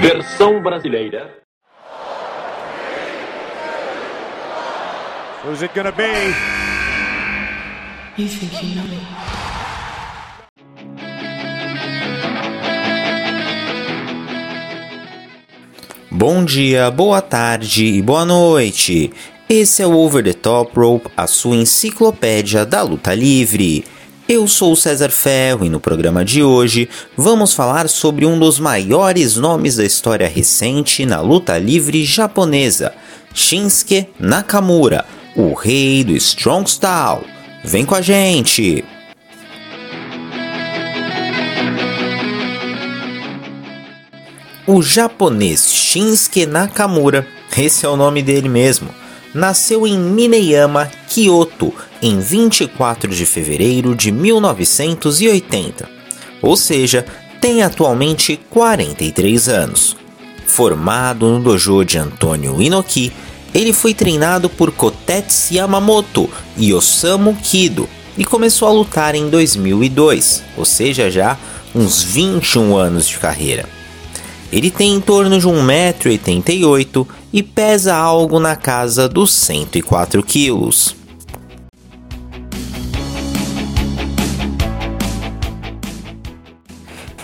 Versão brasileira. Who's it gonna be? You think you know me? Bom dia, boa tarde e boa noite. Esse é o Over the Top Rope, a sua enciclopédia da luta livre. Eu sou o César Ferro e no programa de hoje vamos falar sobre um dos maiores nomes da história recente na luta livre japonesa, Shinsuke Nakamura, o rei do Strong Style. Vem com a gente! O japonês Shinsuke Nakamura, esse é o nome dele mesmo, nasceu em Mineyama, Kyoto, em 24 de fevereiro de 1980, ou seja, tem atualmente 43 anos. Formado no dojo de Antônio Inoki, ele foi treinado por Kotetsu Yamamoto e Osamu Kido e começou a lutar em 2002, ou seja, já uns 21 anos de carreira. Ele tem em torno de 1,88m e pesa algo na casa dos 104 quilos.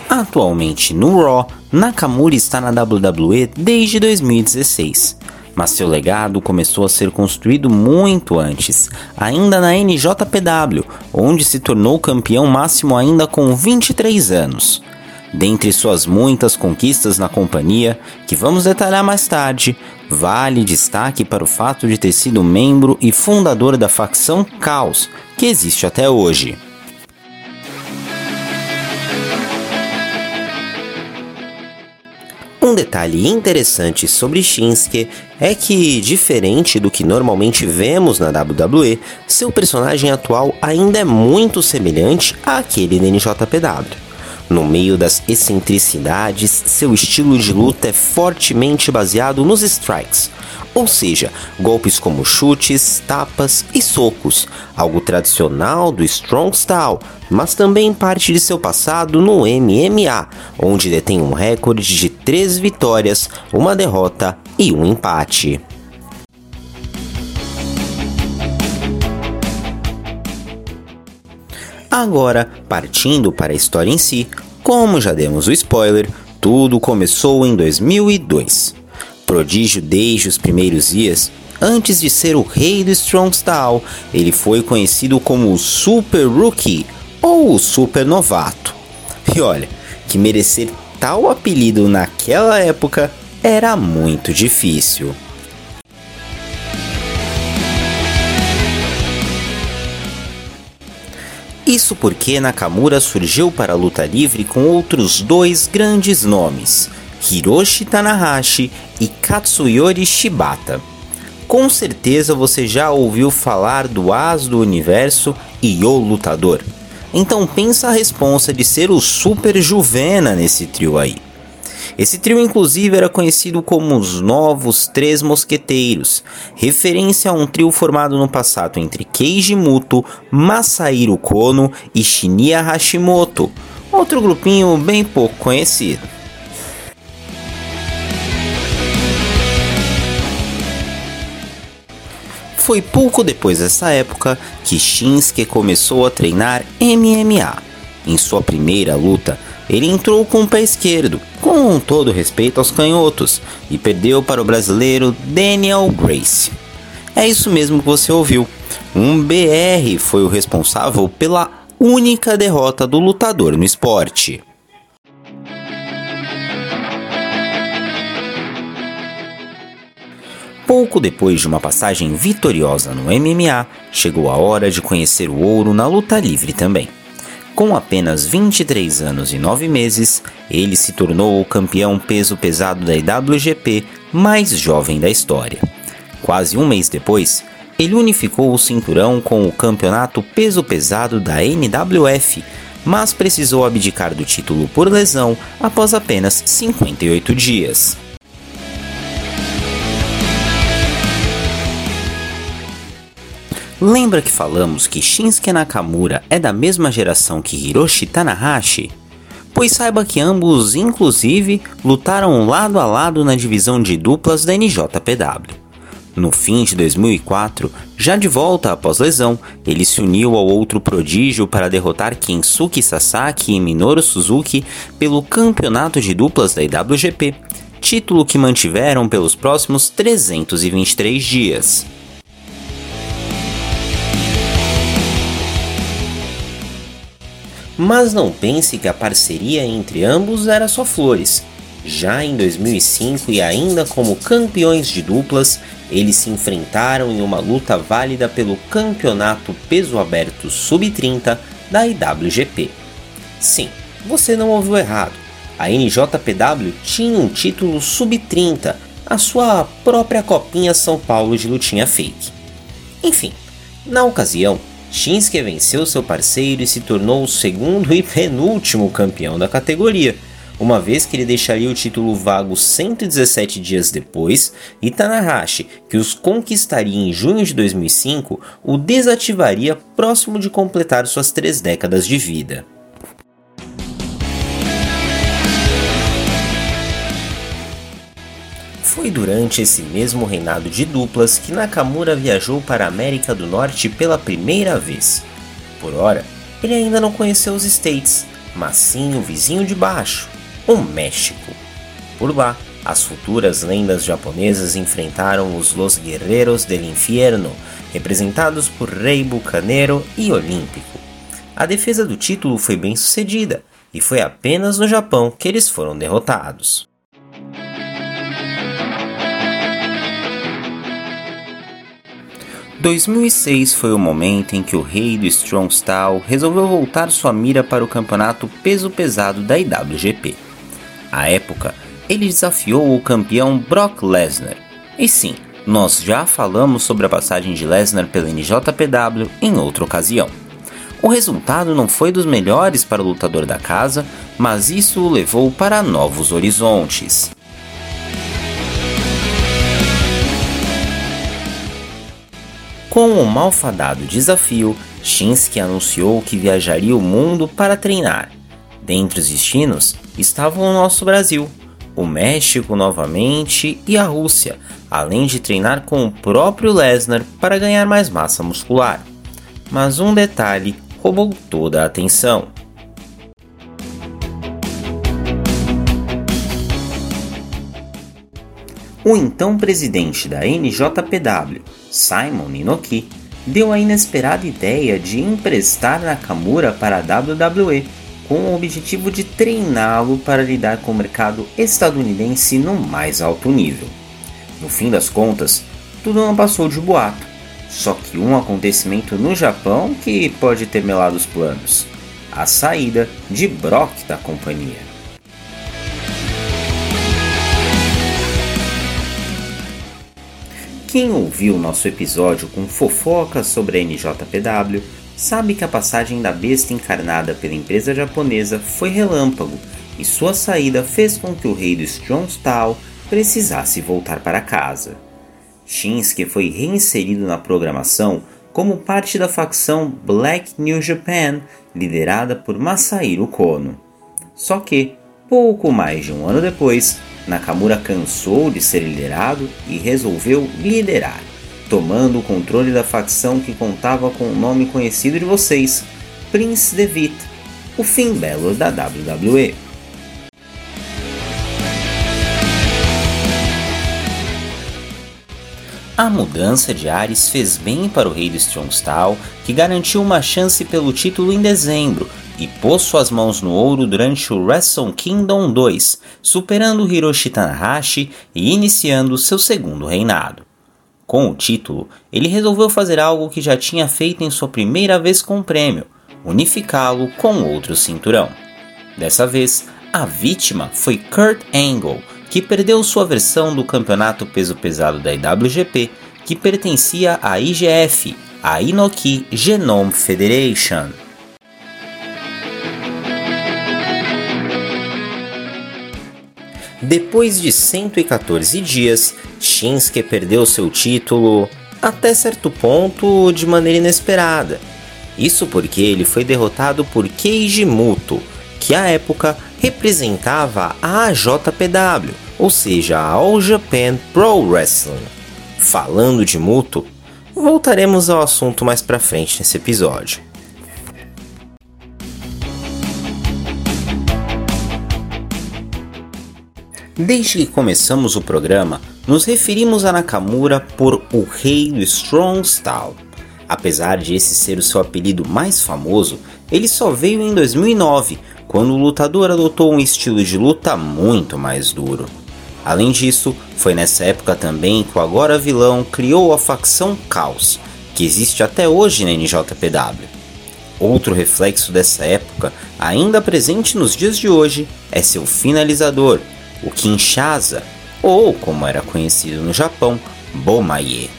Atualmente no Raw, Nakamura está na WWE desde 2016, mas seu legado começou a ser construído muito antes, ainda na NJPW, onde se tornou campeão máximo ainda com 23 anos. Dentre suas muitas conquistas na companhia, que vamos detalhar mais tarde, vale destaque para o fato de ter sido membro e fundador da facção Caos, que existe até hoje. Um detalhe interessante sobre Shinsuke é que, diferente do que normalmente vemos na WWE, seu personagem atual ainda é muito semelhante àquele da NJPW. No meio das excentricidades, seu estilo de luta é fortemente baseado nos strikes, ou seja, golpes como chutes, tapas e socos, algo tradicional do Strong Style, mas também parte de seu passado no MMA, onde detém um recorde de 3 vitórias, uma derrota e um empate. Agora, partindo para a história em si, como já demos o spoiler, tudo começou em 2002. Prodígio desde os primeiros dias, antes de ser o rei do Strong Style, ele foi conhecido como o Super Rookie ou o Super Novato. E olha, que merecer tal apelido naquela época era muito difícil. Isso porque Nakamura surgiu para a luta livre com outros dois grandes nomes, Hiroshi Tanahashi e Katsuyori Shibata. Com certeza você já ouviu falar do As do Universo e O Lutador. Então pensa a responsa de ser o Super Juvena nesse trio aí. Esse trio, inclusive, era conhecido como os Novos Três Mosqueteiros, referência a um trio formado no passado entre Keiji Muto, Masahiro Kono e Shinya Hashimoto, outro grupinho bem pouco conhecido. Foi pouco depois dessa época que Shinsuke começou a treinar MMA. Em sua primeira luta, ele entrou com o pé esquerdo, com todo respeito aos canhotos, e perdeu para o brasileiro Daniel Grace. É isso mesmo que você ouviu. Um BR foi o responsável pela única derrota do lutador no esporte. Pouco depois de uma passagem vitoriosa no MMA, chegou a hora de conhecer o ouro na luta livre também. Com apenas 23 anos e 9 meses, ele se tornou o campeão peso pesado da IWGP mais jovem da história. Quase um mês depois, ele unificou o cinturão com o campeonato peso pesado da NWF, mas precisou abdicar do título por lesão após apenas 58 dias. Lembra que falamos que Shinsuke Nakamura é da mesma geração que Hiroshi Tanahashi? Pois saiba que ambos, inclusive, lutaram lado a lado na divisão de duplas da NJPW. No fim de 2004, já de volta após lesão, ele se uniu ao outro prodígio para derrotar Kensuke Sasaki e Minoru Suzuki pelo campeonato de duplas da IWGP, título que mantiveram pelos próximos 323 dias. Mas não pense que a parceria entre ambos era só flores. Já em 2005 e ainda como campeões de duplas, eles se enfrentaram em uma luta válida pelo campeonato peso aberto sub-30 da IWGP. Sim, você não ouviu errado. A NJPW tinha um título sub-30, a sua própria copinha São Paulo de lutinha fake. Enfim, na ocasião, Shinsuke venceu seu parceiro e se tornou o segundo e penúltimo campeão da categoria uma vez que ele deixaria o título vago 117 dias depois, e Tanahashi, que os conquistaria em junho de 2005, o desativaria próximo de completar suas três décadas de vida. Foi durante esse mesmo reinado de duplas que Nakamura viajou para a América do Norte pela primeira vez. Por ora, ele ainda não conheceu os States, mas sim o vizinho de baixo, o México. Por lá, as futuras lendas japonesas enfrentaram os Los Guerreros del Infierno, representados por Rei Bucanero e Olímpico. A defesa do título foi bem sucedida, e foi apenas no Japão que eles foram derrotados. ...2006 foi o momento em que o rei do Strong Style resolveu voltar sua mira para o campeonato peso pesado da IWGP. À época, ele desafiou o campeão Brock Lesnar. E sim, nós já falamos sobre a passagem de Lesnar pela NJPW em outra ocasião. O resultado não foi dos melhores para o lutador da casa, mas isso o levou para novos horizontes. Com o malfadado desafio, Shinsuke anunciou que viajaria o mundo para treinar. Dentre os destinos, estavam o nosso Brasil, o México novamente e a Rússia, além de treinar com o próprio Lesnar para ganhar mais massa muscular. Mas um detalhe roubou toda a atenção. O então presidente da NJPW, Simon Inoki, deu a inesperada ideia de emprestar Nakamura para a WWE com o objetivo de treiná-lo para lidar com o mercado estadunidense no mais alto nível. No fim das contas, tudo não passou de boato, só que um acontecimento no Japão que pode ter melado os planos: a saída de Brock da companhia. Quem ouviu nosso episódio com fofocas sobre a NJPW sabe que a passagem da besta encarnada pela empresa japonesa foi relâmpago e sua saída fez com que o rei do Strongstall precisasse voltar para casa. Shinsuke foi reinserido na programação como parte da facção Black New Japan, liderada por Masahiro Kono. Só que, pouco mais de um ano depois, Nakamura cansou de ser liderado e resolveu liderar tomando o controle da facção que contava com o nome conhecido de vocês, Prince Devitt, o fim belo da WWE. A mudança de ares fez bem para o rei do Strongstall, que garantiu uma chance pelo título em dezembro e pôs suas mãos no ouro durante o Wrestle Kingdom 2, superando Hiroshi Tanahashi e iniciando seu segundo reinado. Com o título, ele resolveu fazer algo que já tinha feito em sua primeira vez com o prêmio: unificá-lo com outro cinturão. Dessa vez, a vítima foi Kurt Angle, que perdeu sua versão do campeonato peso pesado da IWGP, que pertencia à IGF, a Inoki Genome Federation. Depois de 114 dias, Shinsuke perdeu seu título até certo ponto de maneira inesperada. Isso porque ele foi derrotado por Keiji Muto, que à época representava a AJPW, ou seja, a All Japan Pro Wrestling. Falando de Muto, voltaremos ao assunto mais pra frente nesse episódio. Desde que começamos o programa, nos referimos a Nakamura por o rei do Strong Style. Apesar de esse ser o seu apelido mais famoso, ele só veio em 2009, quando o lutador adotou um estilo de luta muito mais duro. Além disso, foi nessa época também que o agora vilão criou a facção Caos, que existe até hoje na NJPW. Outro reflexo dessa época, ainda presente nos dias de hoje, é seu finalizador, o Kinshasa, ou como era conhecido no Japão, Bomaye.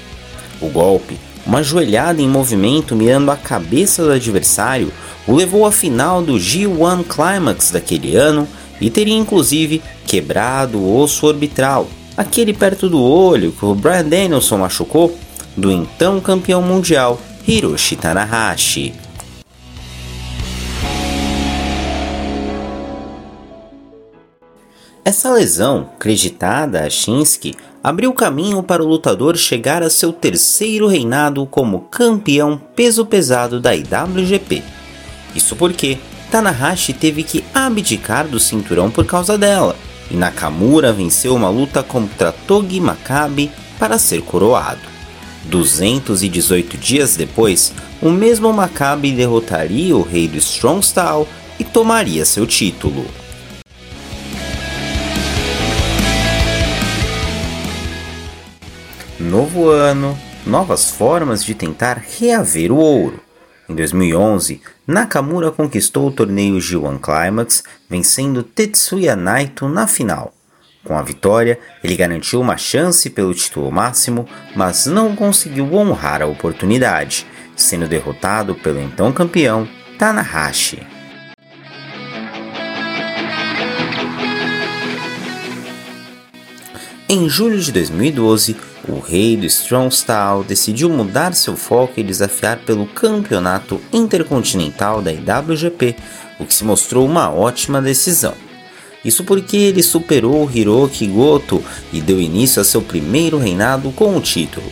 O golpe, uma joelhada em movimento mirando a cabeça do adversário, o levou à final do G1 Climax daquele ano e teria inclusive quebrado o osso orbital, aquele perto do olho que o Brad Danielson machucou, do então campeão mundial Hiroshi Tanahashi. Essa lesão, creditada a Shinsuke, abriu caminho para o lutador chegar a seu terceiro reinado como campeão peso pesado da IWGP. Isso porque Tanahashi teve que abdicar do cinturão por causa dela, e Nakamura venceu uma luta contra Togi Makabe para ser coroado. 218 dias depois, o mesmo Makabe derrotaria o rei do Strong Style e tomaria seu título. Novo ano, novas formas de tentar reaver o ouro. Em 2011, Nakamura conquistou o torneio G1 Climax, vencendo Tetsuya Naito na final. Com a vitória, ele garantiu uma chance pelo título máximo, mas não conseguiu honrar a oportunidade, sendo derrotado pelo então campeão Tanahashi. Em julho de 2012, o rei do Strong Style decidiu mudar seu foco e desafiar pelo campeonato intercontinental da IWGP, o que se mostrou uma ótima decisão. Isso porque ele superou Hiroki Goto e deu início a seu primeiro reinado com o título.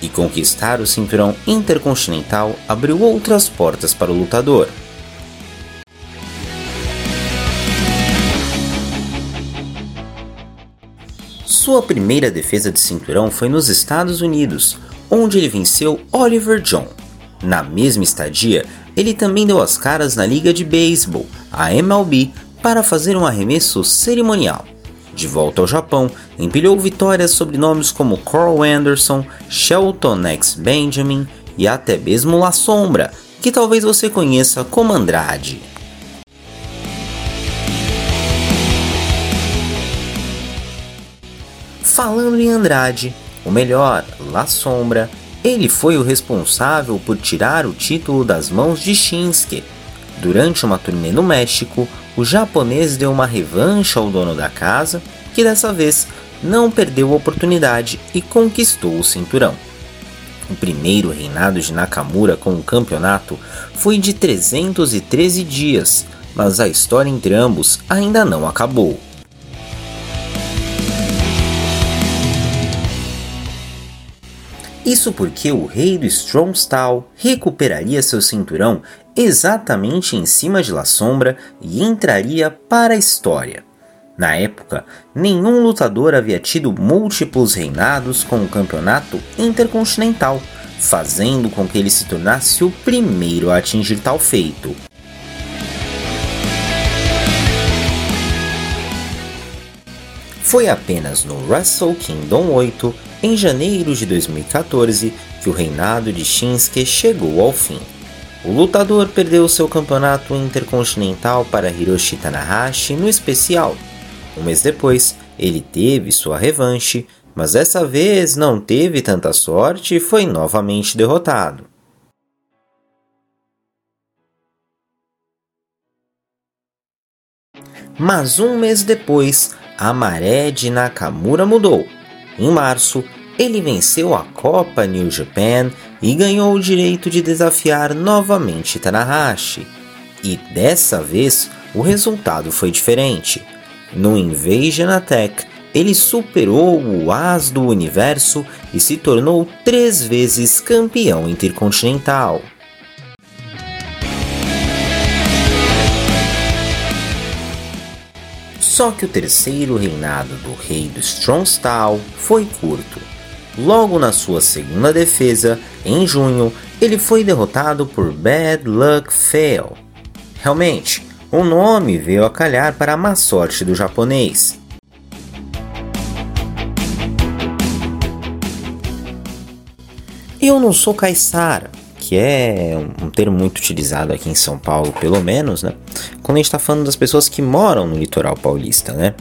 E conquistar o cinturão intercontinental abriu outras portas para o lutador. Sua primeira defesa de cinturão foi nos Estados Unidos, onde ele venceu Oliver John. Na mesma estadia, ele também deu as caras na liga de beisebol, a MLB, para fazer um arremesso cerimonial. De volta ao Japão, empilhou vitórias sobre nomes como Carl Anderson, Shelton X Benjamin e até mesmo La Sombra, que talvez você conheça como Andrade. Falando em Andrade, o melhor, La Sombra, ele foi o responsável por tirar o título das mãos de Shinsuke. Durante uma turnê no México, o japonês deu uma revanche ao dono da casa, que dessa vez não perdeu a oportunidade e conquistou o cinturão. O primeiro reinado de Nakamura com o campeonato foi de 313 dias, mas a história entre ambos ainda não acabou. Isso porque o rei do Strong Style recuperaria seu cinturão exatamente em cima de La Sombra e entraria para a história. Na época, nenhum lutador havia tido múltiplos reinados com o campeonato intercontinental, fazendo com que ele se tornasse o primeiro a atingir tal feito. Foi apenas no Wrestle Kingdom 8 em janeiro de 2014 que o reinado de Shinsuke chegou ao fim. O lutador perdeu seu campeonato intercontinental para Hiroshi Tanahashi no especial. Um mês depois, ele teve sua revanche, mas dessa vez não teve tanta sorte e foi novamente derrotado. Mas um mês depois, a maré de Nakamura mudou em março, ele venceu a Copa New Japan e ganhou o direito de desafiar novamente Tanahashi. E dessa vez, o resultado foi diferente. No Invasion Attack, ele superou o As do universo e se tornou três vezes campeão intercontinental. Só que o terceiro reinado do rei do Strong Style foi curto. Logo na sua segunda defesa, em junho, ele foi derrotado por Bad Luck Fail. Realmente, o nome veio a calhar para a má sorte do japonês. Eu não sou caiçara, que é um termo muito utilizado aqui em São Paulo, pelo menos, né? Quando a gente está falando das pessoas que moram no litoral paulista, né?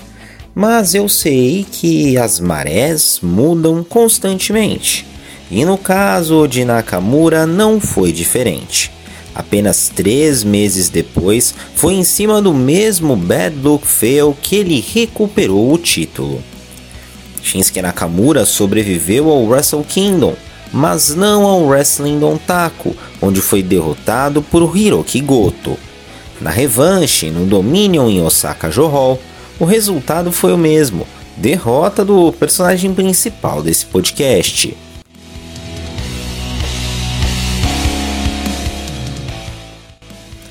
Mas eu sei que as marés mudam constantemente. E no caso de Nakamura não foi diferente. Apenas três meses depois, foi em cima do mesmo Bad Luck Fail que ele recuperou o título. Shinsuke Nakamura sobreviveu ao Wrestle Kingdom, mas não ao Wrestling Dontaku, onde foi derrotado por Hiroki Goto. Na revanche, no Dominion em Osaka Johol, o resultado foi o mesmo, derrota do personagem principal desse podcast.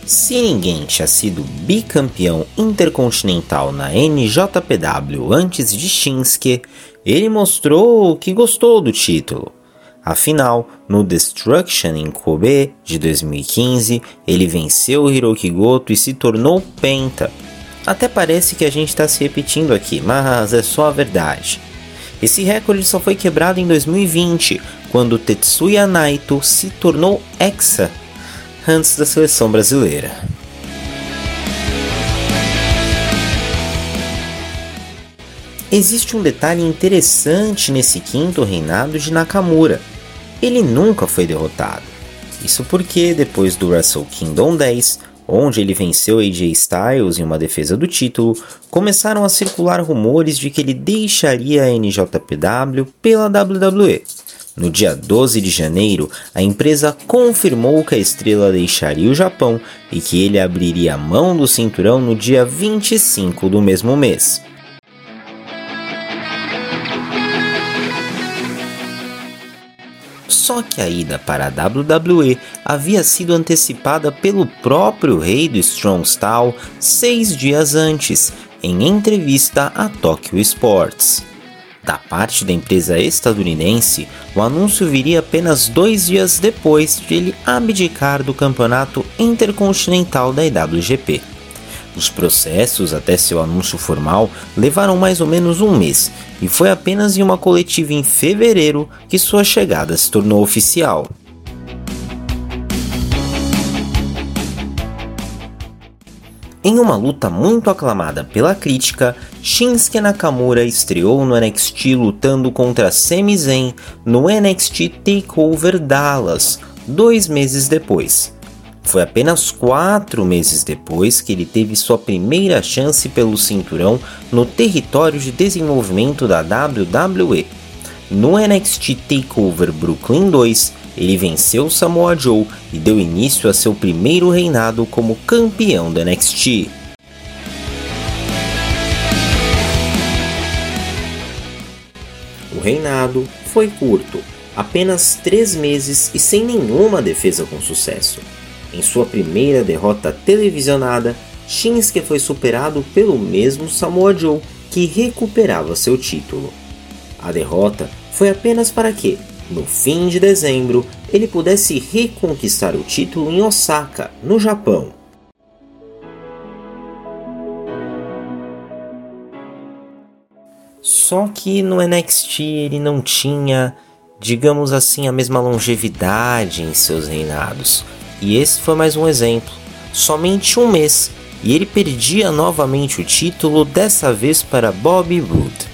Se ninguém tinha sido bicampeão intercontinental na NJPW antes de Shinsuke, ele mostrou que gostou do título. Afinal, no Destruction em Kobe de 2015, ele venceu Hiroki Goto e se tornou Penta. Até parece que a gente está se repetindo aqui, mas é só a verdade. Esse recorde só foi quebrado em 2020, quando Tetsuya Naito se tornou Hexa antes da seleção brasileira. Existe um detalhe interessante nesse quinto reinado de Nakamura ele nunca foi derrotado. Isso porque, depois do Wrestle Kingdom 10, onde ele venceu AJ Styles em uma defesa do título, começaram a circular rumores de que ele deixaria a NJPW pela WWE. No dia 12 de janeiro, a empresa confirmou que a estrela deixaria o Japão e que ele abriria a mão do cinturão no dia 25 do mesmo mês. Só que a ida para a WWE havia sido antecipada pelo próprio rei do Strong Style seis dias antes, em entrevista a Tokyo Sports. Da parte da empresa estadunidense, o anúncio viria apenas dois dias depois de ele abdicar do campeonato intercontinental da IWGP. Os processos até seu anúncio formal levaram mais ou menos um mês, e foi apenas em uma coletiva em fevereiro que sua chegada se tornou oficial. Em uma luta muito aclamada pela crítica, Shinsuke Nakamura estreou no NXT lutando contra Sami Zayn no NXT TakeOver Dallas, dois meses depois. Foi apenas quatro meses depois que ele teve sua primeira chance pelo cinturão no território de desenvolvimento da WWE. No NXT TakeOver Brooklyn 2, ele venceu Samoa Joe e deu início a seu primeiro reinado como campeão da NXT. O reinado foi curto, apenas três meses e sem nenhuma defesa com sucesso. Em sua primeira derrota televisionada, Shinsuke foi superado pelo mesmo Samoa Joe, que recuperava seu título. A derrota foi apenas para que, no fim de dezembro, ele pudesse reconquistar o título em Osaka, no Japão. Só que no NXT ele não tinha, digamos assim, a mesma longevidade em seus reinados. E esse foi mais um exemplo. Somente um mês e ele perdia novamente o título, dessa vez para Bobby Roode.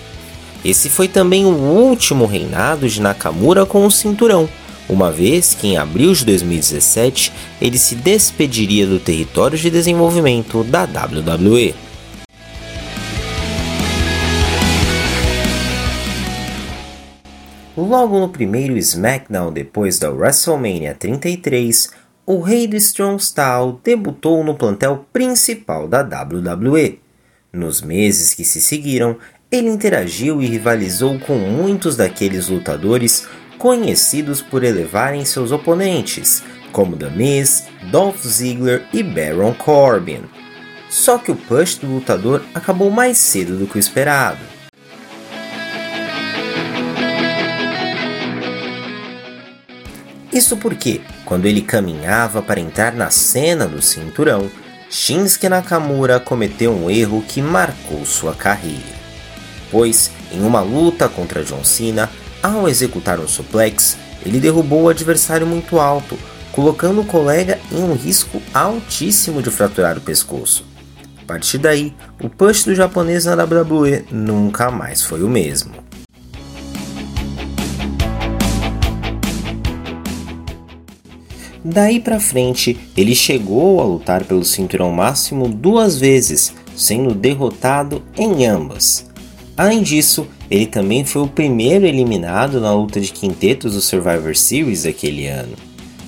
Esse foi também o último reinado de Nakamura com o cinturão, uma vez que em abril de 2017 ele se despediria do território de desenvolvimento da WWE. Logo no primeiro SmackDown depois da WrestleMania 33, o rei do Strong Style debutou no plantel principal da WWE. Nos meses que se seguiram, ele interagiu e rivalizou com muitos daqueles lutadores conhecidos por elevarem seus oponentes, como The Miz, Dolph Ziggler e Baron Corbin. Só que o push do lutador acabou mais cedo do que o esperado. Isso porque, quando ele caminhava para entrar na cena do cinturão, Shinsuke Nakamura cometeu um erro que marcou sua carreira. Pois, em uma luta contra John Cena, ao executar um suplex, ele derrubou o adversário muito alto, colocando o colega em um risco altíssimo de fraturar o pescoço. A partir daí, o push do japonês na WWE nunca mais foi o mesmo. Daí para frente, ele chegou a lutar pelo cinturão máximo duas vezes, sendo derrotado em ambas. Além disso, ele também foi o primeiro eliminado na luta de quintetos do Survivor Series daquele ano.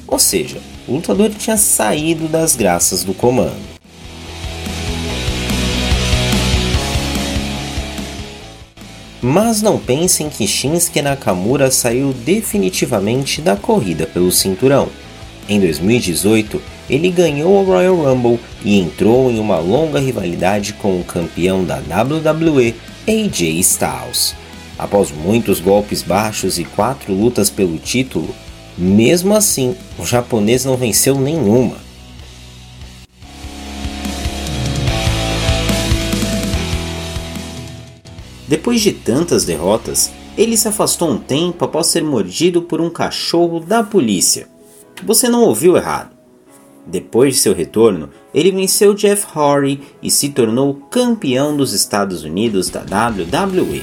Ou seja, o lutador tinha saído das graças do comando. Mas não pensem que Shinsuke Nakamura saiu definitivamente da corrida pelo cinturão. Em 2018, ele ganhou o Royal Rumble e entrou em uma longa rivalidade com o campeão da WWE, AJ Styles. Após muitos golpes baixos e quatro lutas pelo título, mesmo assim, o japonês não venceu nenhuma. Depois de tantas derrotas, ele se afastou um tempo após ser mordido por um cachorro da polícia. Você não ouviu errado. Depois de seu retorno, ele venceu Jeff Hardy e se tornou campeão dos Estados Unidos da WWE.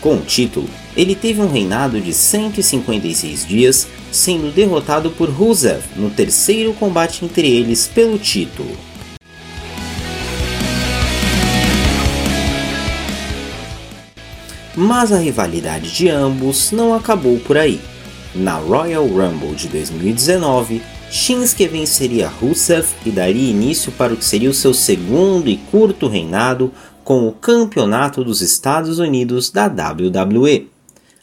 Com o título, ele teve um reinado de 156 dias, sendo derrotado por Rusev no terceiro combate entre eles pelo título. Mas a rivalidade de ambos não acabou por aí. Na Royal Rumble de 2019, Shinsuke venceria Rusev e daria início para o que seria o seu segundo e curto reinado com o Campeonato dos Estados Unidos da WWE.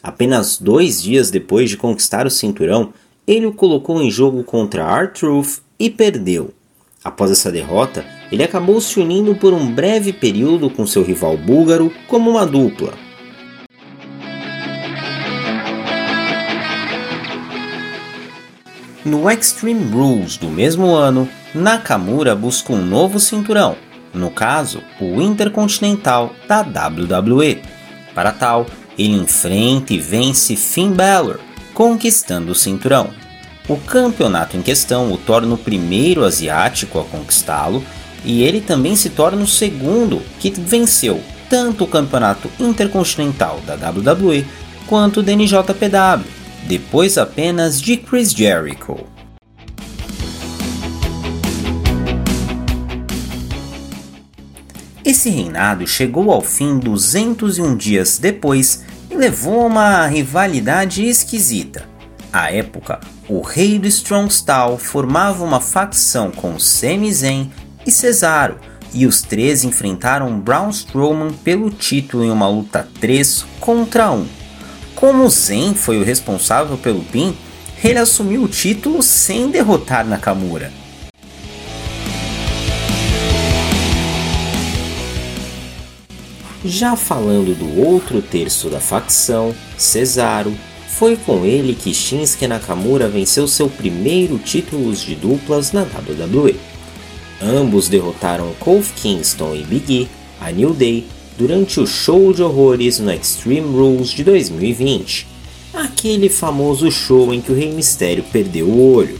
Apenas dois dias depois de conquistar o cinturão, ele o colocou em jogo contra R-Truth e perdeu. Após essa derrota, ele acabou se unindo por um breve período com seu rival búlgaro como uma dupla, No Extreme Rules do mesmo ano, Nakamura busca um novo cinturão, no caso, o Intercontinental da WWE. Para tal, ele enfrenta e vence Finn Balor, conquistando o cinturão. O campeonato em questão o torna o primeiro asiático a conquistá-lo e ele também se torna o segundo que venceu tanto o campeonato intercontinental da WWE quanto o da NJPW depois apenas de Chris Jericho. Esse reinado chegou ao fim 201 dias depois e levou a uma rivalidade esquisita. À época, o rei do Strong Style formava uma facção com Sami Zayn e Cesaro, e os três enfrentaram Braun Strowman pelo título em uma luta 3 contra 1. Como Zen foi o responsável pelo pin, ele assumiu o título sem derrotar Nakamura. Já falando do outro terço da facção, Cesaro, foi com ele que Shinsuke Nakamura venceu seu primeiro título de duplas na WWE. Ambos derrotaram Kofi Kingston e Big E, a New Day durante o show de horrores no Extreme Rules de 2020, aquele famoso show em que o Rei Mistério perdeu o olho.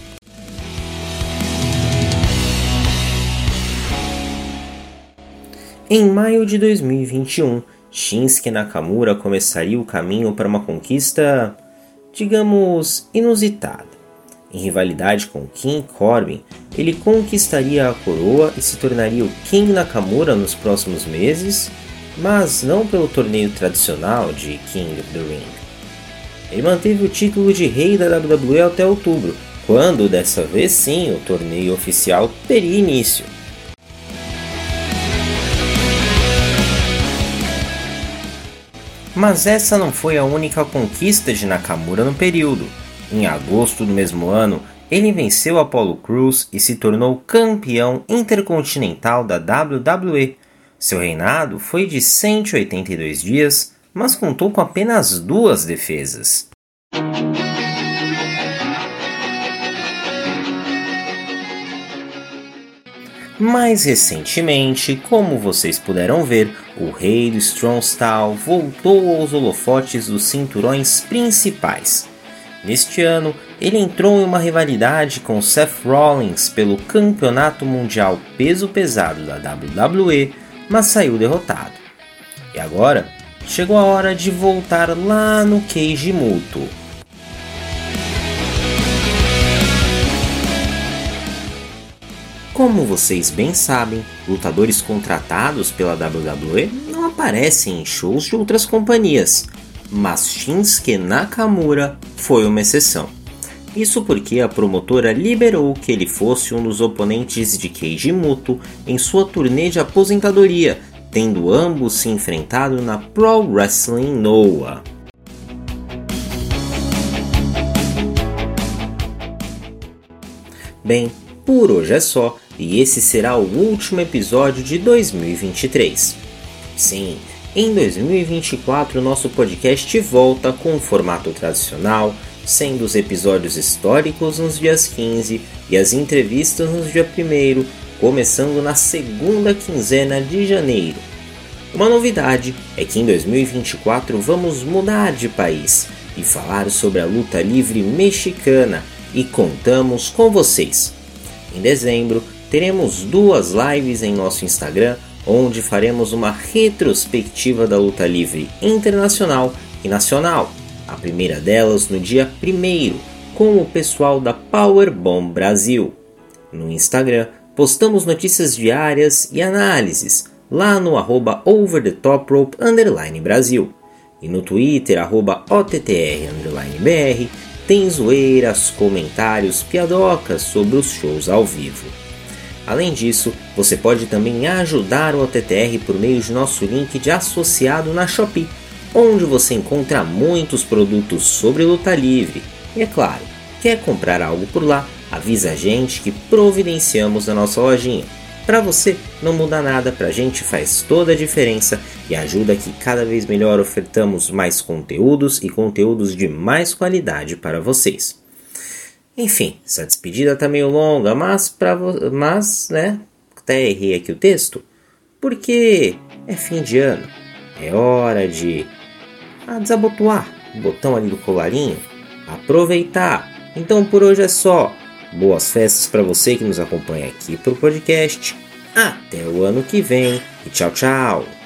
Em maio de 2021, Shinsuke Nakamura começaria o caminho para uma conquista, digamos, inusitada. Em rivalidade com King Corbin, ele conquistaria a coroa e se tornaria o King Nakamura nos próximos meses, mas não pelo torneio tradicional de King of the Ring. Ele manteve o título de rei da WWE até outubro quando dessa vez sim o torneio oficial teria início. Mas essa não foi a única conquista de Nakamura no período. Em agosto do mesmo ano, ele venceu Apollo Crews e se tornou campeão intercontinental da WWE. Seu reinado foi de 182 dias, mas contou com apenas duas defesas. Mais recentemente, como vocês puderam ver, o rei do Strong Style voltou aos holofotes dos cinturões principais. Neste ano, ele entrou em uma rivalidade com Seth Rollins pelo Campeonato Mundial Peso Pesado da WWE, mas saiu derrotado. E agora, chegou a hora de voltar lá no Muto. Como vocês bem sabem, lutadores contratados pela WWE não aparecem em shows de outras companhias, mas Shinsuke Nakamura foi uma exceção. Isso porque a promotora liberou que ele fosse um dos oponentes de Keiji Muto em sua turnê de aposentadoria, tendo ambos se enfrentado na Pro Wrestling Noah. Bem, por hoje é só e esse será o último episódio de 2023. Sim, em 2024 nosso podcast volta com o formato tradicional, sendo os episódios históricos nos dias 15 e as entrevistas nos dia 1, começando na segunda quinzena de janeiro. Uma novidade é que em 2024 vamos mudar de país e falar sobre a luta livre mexicana e contamos com vocês. Em dezembro, teremos duas lives em nosso Instagram, onde faremos uma retrospectiva da luta livre internacional e nacional. A primeira delas no dia 1 com o pessoal da Powerbomb Brasil. No Instagram, postamos notícias diárias e análises lá no arroba Brasil. E no Twitter, arroba OTTR tem zoeiras, comentários, piadocas sobre os shows ao vivo. Além disso, você pode também ajudar o OTTR por meio de nosso link de associado na Shopee, onde você encontra muitos produtos sobre luta livre. E é claro, quer comprar algo por lá? Avisa a gente que providenciamos na nossa lojinha. Para você não muda nada, para a gente faz toda a diferença e ajuda que cada vez melhor ofertamos mais conteúdos e conteúdos de mais qualidade para vocês. Enfim, essa despedida tá meio longa, mas para mas, né, até errei aqui o texto, porque é fim de ano, é hora de ah, desabotoar o botão ali do colarinho, aproveitar. Então por hoje é só. Boas festas para você que nos acompanha aqui pro podcast. Até o ano que vem e tchau, tchau.